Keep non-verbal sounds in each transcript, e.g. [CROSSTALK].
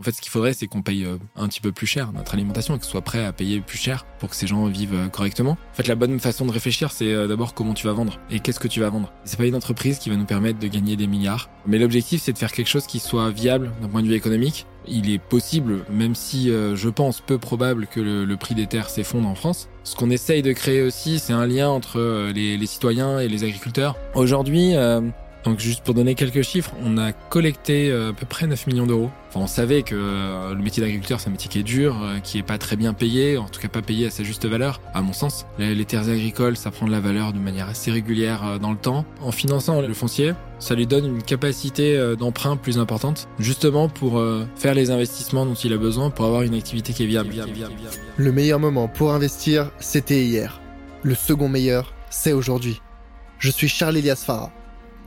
En fait, ce qu'il faudrait, c'est qu'on paye euh, un petit peu plus cher notre alimentation et que ce soit prêt à payer plus cher pour que ces gens vivent euh, correctement. En fait, la bonne façon de réfléchir, c'est euh, d'abord comment tu vas vendre et qu'est-ce que tu vas vendre. C'est pas une entreprise qui va nous permettre de gagner des milliards, mais l'objectif, c'est de faire quelque chose qui soit viable d'un point de vue économique. Il est possible, même si je pense peu probable que le, prix des terres s'effondre en France. Ce qu'on essaye de créer aussi, c'est un lien entre les, les, citoyens et les agriculteurs. Aujourd'hui, donc juste pour donner quelques chiffres, on a collecté euh, à peu près 9 millions d'euros. Enfin, on savait que euh, le métier d'agriculteur, c'est un métier qui est dur, euh, qui est pas très bien payé, en tout cas pas payé à sa juste valeur, à mon sens. Les, terres agricoles, ça prend de la valeur de manière assez régulière dans le temps. En finançant le foncier, ça lui donne une capacité d'emprunt plus importante, justement pour faire les investissements dont il a besoin pour avoir une activité qui est viable. Le meilleur moment pour investir, c'était hier. Le second meilleur, c'est aujourd'hui. Je suis Charles Elias Farah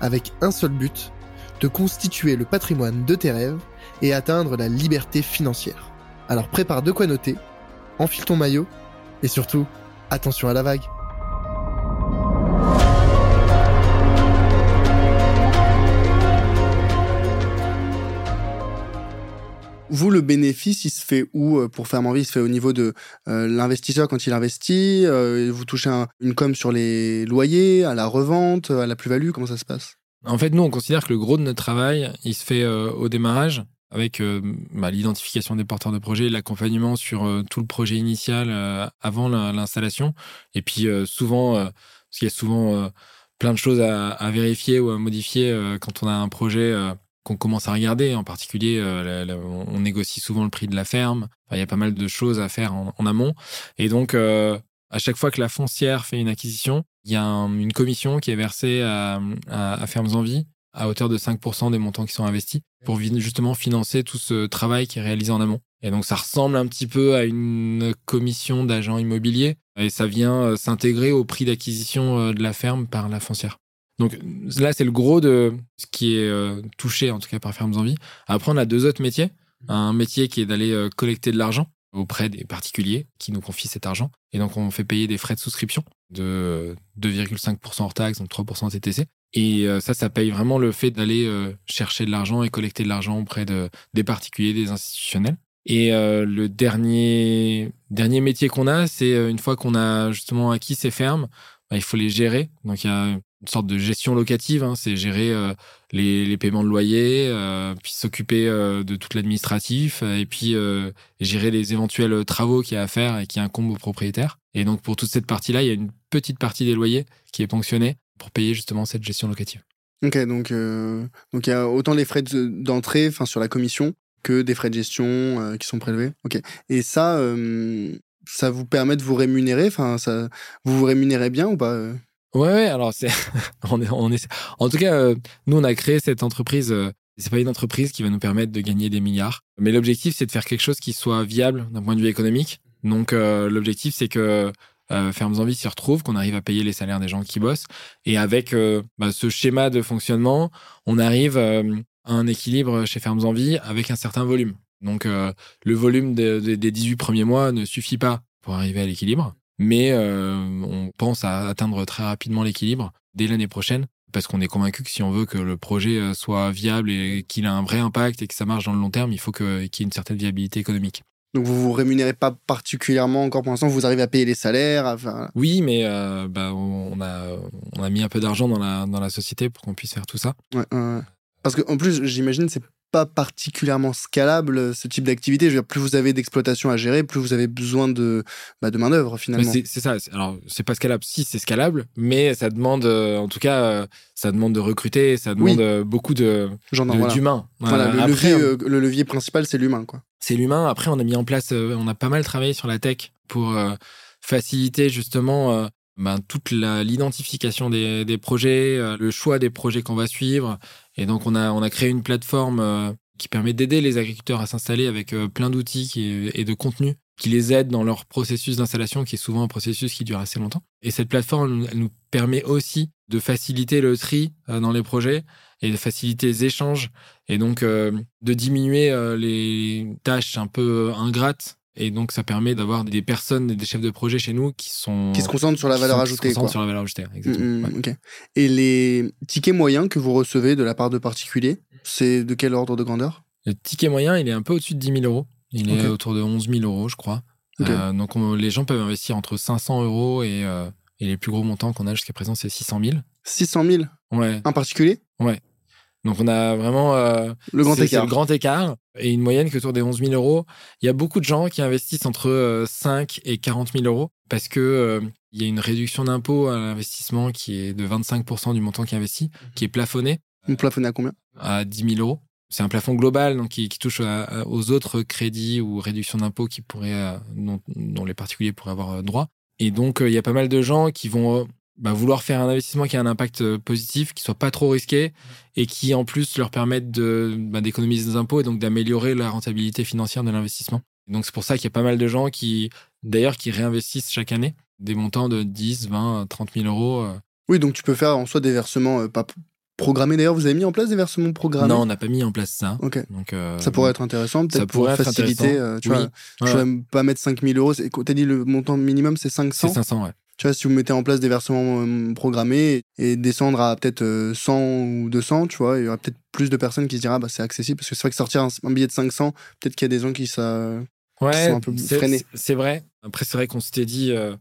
avec un seul but, de constituer le patrimoine de tes rêves et atteindre la liberté financière. Alors prépare de quoi noter, enfile ton maillot et surtout, attention à la vague. Vous, le bénéfice, il se fait où euh, pour faire envie? Il se fait au niveau de euh, l'investisseur quand il investit euh, Vous touchez une com sur les loyers, à la revente, à la plus-value Comment ça se passe? En fait, nous, on considère que le gros de notre travail, il se fait au démarrage avec bah, l'identification des porteurs de projet, l'accompagnement sur tout le projet initial avant l'installation. Et puis souvent, parce qu'il y a souvent plein de choses à, à, vérifier ou à modifier quand on a un projet qu'on commence à regarder. En particulier, euh, on négocie souvent le prix de la ferme. il y a pas mal de choses à faire en, amont. Et donc, euh, à chaque fois que la foncière fait une acquisition, il y a une commission qui est versée à, à, Fermes en Vie à hauteur de 5% des montants qui sont investis pour justement financer tout ce travail qui est réalisé en amont. Et donc ça ressemble un petit peu à une commission d'agents immobiliers et ça vient euh, s'intégrer au prix d'acquisition de la ferme par la foncière. Donc là, c'est le gros de ce qui est euh, touché, en tout cas par Fermes Envie. Après, on a deux autres métiers. Un métier qui est d'aller euh, collecter de l'argent auprès des particuliers qui nous confient cet argent. Et donc, on fait payer des frais de souscription de 2,5% hors taxe, donc 3% TTC. Et euh, ça, ça paye vraiment le fait d'aller chercher de l'argent et collecter de l'argent auprès de, des particuliers, des institutionnels. Et le dernier, dernier métier qu'on a, c'est une fois qu'on a justement acquis ces fermes, bah, il faut les gérer. Donc il y a une sorte de gestion locative, hein, c'est gérer euh, les, paiements de loyer, euh, puis s'occuper euh, de tout l'administratif, et puis gérer les éventuels travaux qu'il y a à faire et qui incombent aux propriétaires. Et donc pour toute cette partie-là, il y a une petite partie des loyers qui est ponctionnée pour payer justement cette gestion locative. Ok, donc donc il y a autant les frais d'entrée, enfin sur la commission, que des frais de gestion qui sont prélevés. Ok, et ça, ça vous permet de vous rémunérer, enfin vous vous rémunérez bien ou pas Ouais, alors c'est, [LAUGHS] on est, on est, en tout cas, euh, nous on a créé cette entreprise. Euh, c'est pas une entreprise qui va nous permettre de gagner des milliards, mais l'objectif c'est de faire quelque chose qui soit viable d'un point de vue économique. Donc euh, l'objectif c'est que Fermes Envie s'y retrouve, qu'on arrive à payer les salaires des gens qui bossent, et avec bah, ce schéma de fonctionnement, on arrive à un équilibre chez Fermes Envie avec un certain volume. Donc le volume des 18 premiers mois ne suffit pas pour arriver à l'équilibre mais euh, on pense à atteindre très rapidement l'équilibre dès l'année prochaine parce qu'on est convaincu que si on veut que le projet euh, soit viable et qu'il ait un vrai impact et que ça marche dans le long terme, il faut qu'il y ait une certaine viabilité économique. Donc vous vous rémunérez pas particulièrement encore pour l'instant, vous arrivez à payer les salaires Oui, mais euh, bah, on, a, on a mis un peu d'argent dans la, dans la société pour qu'on puisse faire tout ça. Ouais, Parce qu'en plus, j'imagine, c'est pas particulièrement scalable ce type d'activité. plus vous avez d'exploitation à gérer, plus vous avez besoin de, bah, de main d'œuvre finalement. C'est ça. Alors c'est pas scalable. Si c'est scalable, mais ça demande, euh, en tout cas, euh, ça demande de recruter, ça demande euh, beaucoup de d'humains. Voilà. le, levier, le levier principal, c'est l'humain, quoi. C'est l'humain. Après, on a mis en place, on a pas mal travaillé sur la tech pour faciliter justement ben, toute l'identification des, des, projets, le choix des projets qu'on va suivre. Et donc, on a, on a créé une plateforme euh, qui permet d'aider les agriculteurs à s'installer avec euh, plein d'outils et de contenus qui les aident dans leur processus d'installation, qui est souvent un processus qui dure assez longtemps. Et cette plateforme, elle nous permet aussi de faciliter le tri euh, dans les projets et de faciliter les échanges et donc de diminuer les tâches un peu ingrates. Et donc, ça permet d'avoir des personnes, des chefs de projet chez nous qui sont. Qui se concentrent sur la valeur sont- qui se ajoutée. concentrent Quoi. sur la valeur ajoutée, exactement. Mm, mm, Ouais. ok. Et les tickets moyens que vous recevez de la part de particuliers, c'est de quel ordre de grandeur? Le ticket moyen, il est un peu au-dessus de 10 000 euros. Il est Ok. autour de 11 000 euros, je crois. Ok. Euh, donc, on- les gens peuvent investir entre 500 euros et, euh, et les plus gros montants qu'on a jusqu'à présent, c'est 600 000. 600 000 Ouais. Un particulier? Donc, on a vraiment. euh, Le grand écart. le grand écart et une moyenne qui est autour des 11 000 euros. Il y a beaucoup de gens qui investissent entre euh, 5 et 40 000 euros parce que euh, il y a une réduction d'impôt à l'investissement qui est de 25% du montant qui est investi, qui est plafonné Vous plafonnez à combien? À 10 000 euros. C'est un plafond global donc qui, qui touche à- à- aux autres crédits ou réductions d'impôts qui pourraient, euh, dont, dont les particuliers pourraient avoir euh, droit. Et donc, euh, il y a pas mal de gens qui vont euh, bah, vouloir faire un investissement qui a un impact euh, positif, qui soit pas trop risqué et qui en plus leur permette de, bah, d'économiser des impôts et donc d'améliorer la rentabilité financière de l'investissement. Donc, c'est pour ça qu'il y a pas mal de gens qui, d'ailleurs, qui réinvestissent chaque année des montants de 10, 20, 30 000 euros. euh. Oui, donc tu peux faire en soi des versements euh, pas programmés. D'ailleurs, vous avez mis en place des versements programmés? Non, on n'a pas mis en place ça. Ok. Donc, euh, Ça pourrait être intéressant, ça peut-être pour faciliter. euh, tu Oui. vois, Ouais, je vais pas mettre 5000 euros. c'est- T'as dit le montant minimum, c'est 500. c'est 500, ouais. Tu vois, si vous mettez en place des versements euh, programmés et descendre à peut-être euh, 100 ou 200, tu vois, il y aura peut-être plus de personnes qui se diront, ah, bah, c'est accessible. Parce que c'est vrai que sortir un, un billet de 500, peut-être qu'il y a des gens qui ça. Ouais, sont un peu freinés. c'est- vrai. Après, c'est vrai qu'on s'était dit euh,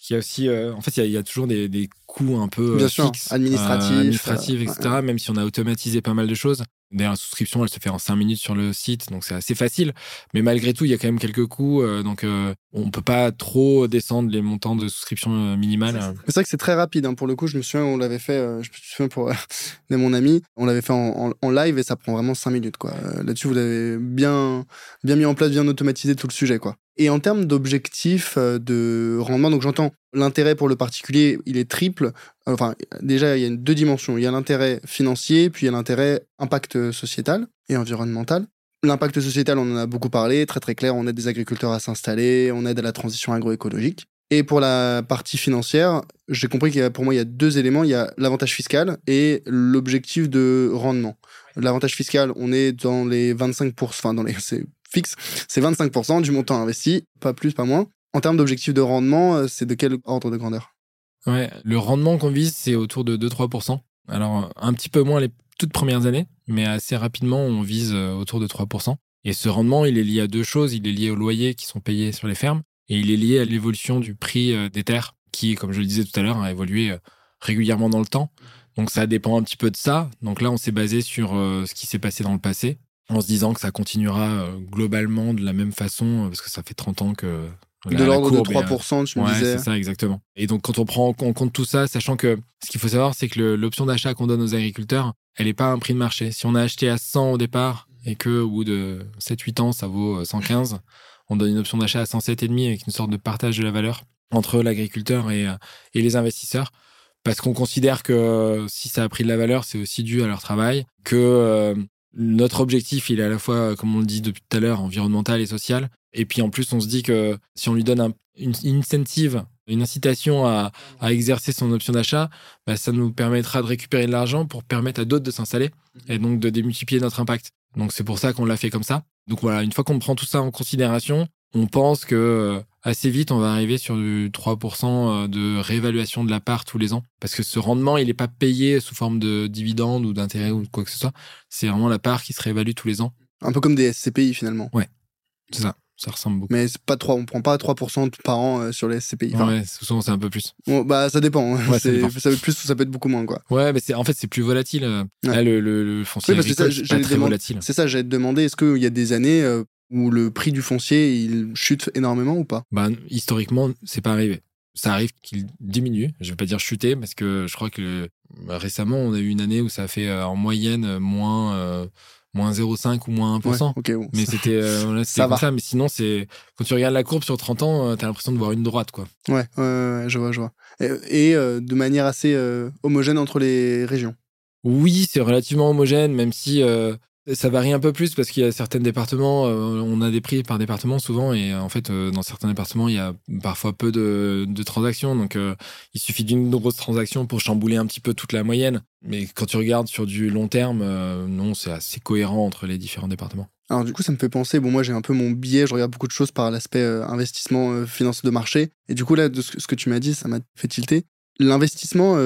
qu'il y a aussi. euh, en fait, il y a- il y, a toujours des, des coûts un peu euh, Bien sûr, fixes, administratifs, euh, administratifs, euh, etc. Même si on a automatisé pas mal de choses. D'ailleurs, la souscription, elle se fait en 5 minutes sur le site, donc c'est assez facile. Mais malgré tout, il y a quand même quelques coûts. euh, donc, euh, on peut pas trop descendre les montants de souscription euh, minimale. C'est vrai que c'est très rapide. hein. Pour le coup, je me souviens, on l'avait fait, euh, je me souviens pour [LAUGHS] de mon ami, on l'avait fait en, en- live et ça prend vraiment 5 minutes. quoi. Euh, Là-dessus, vous avez bien, bien mis en place, bien automatisé tout le sujet. quoi. Et en termes d'objectifs euh, de rendement, donc j'entends l'intérêt pour le particulier, il est triple. Enfin, déjà, il y a deux dimensions. Il y a l'intérêt financier, puis il y a l'intérêt impact sociétal et environnemental. L'impact sociétal, on en a beaucoup parlé, très très clair, on aide des agriculteurs à s'installer, on aide à la transition agroécologique. Et pour la partie financière, j'ai compris qu'il y a, pour moi, il y a deux éléments. Il y a l'avantage fiscal et l'objectif de rendement. L'avantage fiscal, on est dans les 25%, enfin, dans les, [LAUGHS] c'est fixe, c'est 25% du montant investi, pas plus, pas moins. En termes d'objectif de rendement, euh, c'est de quel ordre de grandeur? Ouais, le rendement qu'on vise, c'est autour de 2-3%. Alors, un petit peu moins les toutes premières années, mais assez rapidement, on vise euh, autour de 3%. Et ce rendement, il est lié à deux choses. Il est lié aux loyers qui sont payés sur les fermes et il est lié à l'évolution du prix euh, des terres qui, comme je le disais tout à l'heure, a évolué euh, régulièrement dans le temps. Donc, ça dépend un petit peu de ça. Donc là, on s'est basé sur euh, ce qui s'est passé dans le passé en se disant que ça continuera euh, globalement de la même façon euh, parce que ça fait 30 ans que De l'ordre de courbe est, euh, 3%, tu me Ouais, disais. c'est ça, exactement. Et donc, quand on prend en compte tout ça, sachant que ce qu'il faut savoir, c'est que l'option d'achat qu'on donne aux agriculteurs, elle n'est pas un prix de marché. Si on a acheté à 100 au départ et que au bout de 7-8 ans, ça vaut euh, 115, on donne une option d'achat à 107,5 avec une sorte de partage de la valeur entre l'agriculteur et, euh, et les investisseurs. Parce qu'on considère que euh, si ça a pris de la valeur, c'est aussi dû à leur travail, que euh, notre objectif, il est à la fois, comme on le dit depuis tout à l'heure, environnemental et social. Et puis en plus, on se dit que si on lui donne un- une une incentive, une incitation à, à exercer son option d'achat, bah, ça nous permettra de récupérer de l'argent pour permettre à d'autres de s'installer et donc de démultiplier notre impact. Donc c'est pour ça qu'on l'a fait comme ça. Donc voilà, une fois qu'on prend tout ça en considération, on pense que euh, assez vite, on va arriver sur du 3% de réévaluation de la part tous les ans. Parce que ce rendement, il n'est pas payé sous forme de dividende ou d'intérêt ou quoi que ce soit. C'est vraiment la part qui se réévalue tous les ans. Un peu comme des SCPI finalement. C'est ça. Ça ressemble beaucoup. Mais c'est pas 3, on prend pas 3% par an euh, sur les SCPI. Enfin, ouais, souvent c'est un peu plus. bon, bah ça dépend. Ouais, ça C'est- dépend. ça peut être plus ou ça peut être beaucoup moins quoi. Ouais, mais c'est en fait c'est plus volatile. euh. Ouais. Là, le, le, le foncier Oui, parce que ça, c'est pas très volatile. C'est ça, j'allais te demander, est-ce qu'il y a des années euh, où le prix du foncier il chute énormément ou pas? Bah, historiquement, c'est pas arrivé. Ça arrive qu'il diminue. Je vais pas dire chuter parce que je crois que récemment, on a eu une année où ça a fait euh, en moyenne euh, moins, euh, moins 0,5 ou moins 1%. Ouais, bon. Mais c'était euh, [LAUGHS] Ça comme va. ça. Mais sinon, c'est quand tu regardes la courbe sur 30 ans, euh, t'as l'impression de voir une droite, quoi. Ouais, ouais, je vois, je vois. Et, et, euh, de manière assez euh, homogène entre les régions? Oui, c'est relativement homogène, même si euh, Ça varie un peu plus parce qu'il y a certains départements, euh, on a des prix par département souvent, et euh, en fait, euh, dans certains départements, il y a parfois peu de, transactions. Donc, il suffit d'une grosse transaction pour chambouler un petit peu toute la moyenne. Mais quand tu regardes sur du long terme, non, c'est assez cohérent entre les différents départements. Alors du coup, ça me fait penser, bon moi j'ai un peu mon biais, je regarde beaucoup de choses par l'aspect investissement financier de marché. Et du coup là, de ce, que- tu m'as dit, ça m'a fait tilter. L'investissement,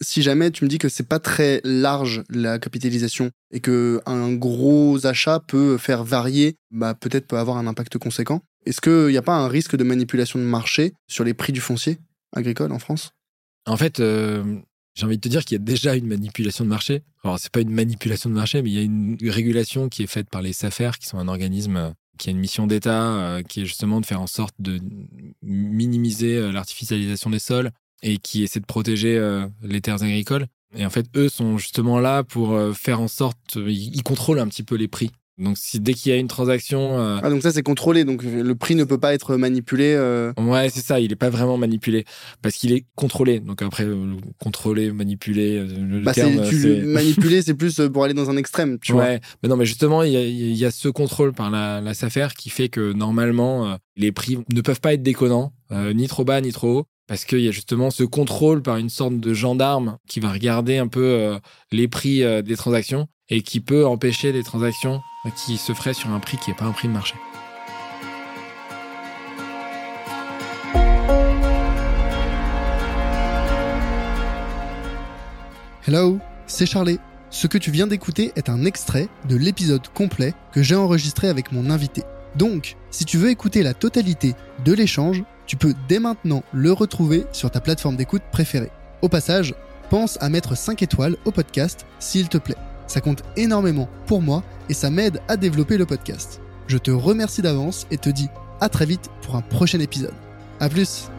si jamais tu me dis que c'est pas très large la capitalisation et que un gros achat peut faire varier, bah peut-être peut avoir un impact conséquent. Est-ce qu'il n'y a pas un risque de manipulation de marché sur les prix du foncier agricole en France? En fait, euh, j'ai envie de te dire qu'il y a déjà une manipulation de marché. Alors, c'est pas une manipulation de marché, mais il y a une régulation qui est faite par les SAFER, qui sont un organisme euh, qui a une mission d'État, euh, qui est justement de faire en sorte de minimiser l'artificialisation des sols et qui essaie de protéger euh, les terres agricoles. Et en fait, eux sont justement là pour euh, faire en sorte, ils ils contrôlent un petit peu les prix. Donc, si dès qu'il y a une transaction, euh, Ah donc ça c'est contrôlé, donc le prix ne peut pas être manipulé. euh, Ouais, c'est ça, il n'est pas vraiment manipulé parce qu'il est contrôlé. Donc après, euh, contrôler, manipuler, euh, le Bah, terme, c'est, tu, c'est... manipuler c'est plus euh, pour aller dans un extrême, tu vois. ouais, mais non, mais justement, il y a, il y a ce contrôle par la, la SAFER qui fait que normalement, euh, les prix ne peuvent pas être déconnants, euh, ni trop bas, ni trop haut, parce qu'il y a justement ce contrôle par une sorte de gendarme qui va regarder un peu euh, les prix euh, des transactions et qui peut empêcher des transactions qui se feraient sur un prix qui n'est pas un prix de marché. Hello, c'est Charlie. Ce que tu viens d'écouter est un extrait de l'épisode complet que j'ai enregistré avec mon invité. Donc, si tu veux écouter la totalité de l'échange, tu peux dès maintenant le retrouver sur ta plateforme d'écoute préférée. Au passage, pense à mettre 5 étoiles au podcast s'il te plaît. Ça compte énormément pour moi et ça m'aide à développer le podcast. Je te remercie d'avance et te dis à très vite pour un prochain épisode. A plus